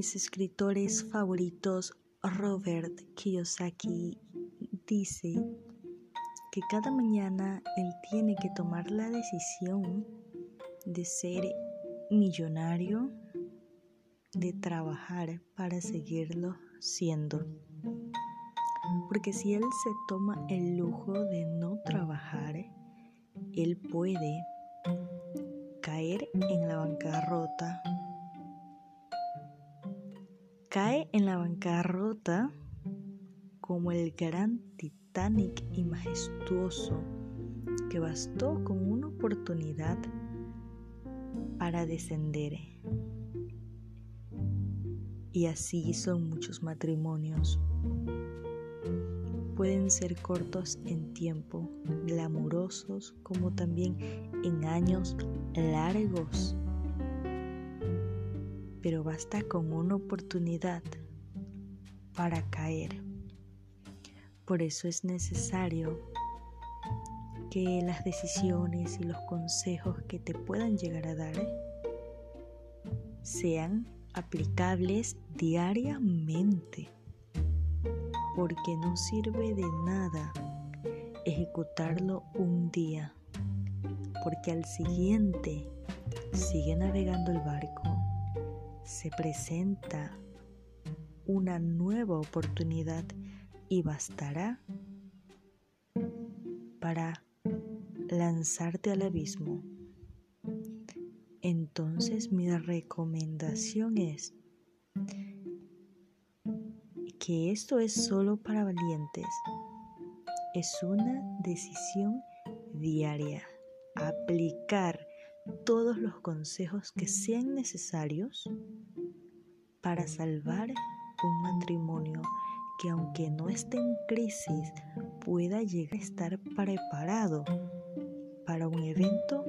mis escritores favoritos, Robert Kiyosaki, dice que cada mañana él tiene que tomar la decisión de ser millonario, de trabajar para seguirlo siendo. Porque si él se toma el lujo de no trabajar, él puede caer en la bancarrota. Cae en la bancarrota como el gran Titanic y majestuoso que bastó con una oportunidad para descender. Y así son muchos matrimonios. Pueden ser cortos en tiempo, glamurosos como también en años largos. Pero basta con una oportunidad para caer. Por eso es necesario que las decisiones y los consejos que te puedan llegar a dar sean aplicables diariamente, porque no sirve de nada ejecutarlo un día, porque al siguiente sigue navegando el barco, se presenta una nueva oportunidad y bastará para lanzarte al abismo. Entonces mi recomendación es que esto es solo para valientes. Es una decisión diaria. Aplicar todos los consejos que sean necesarios para salvar un matrimonio que aunque no esté en crisis pueda llegar a estar preparado para un evento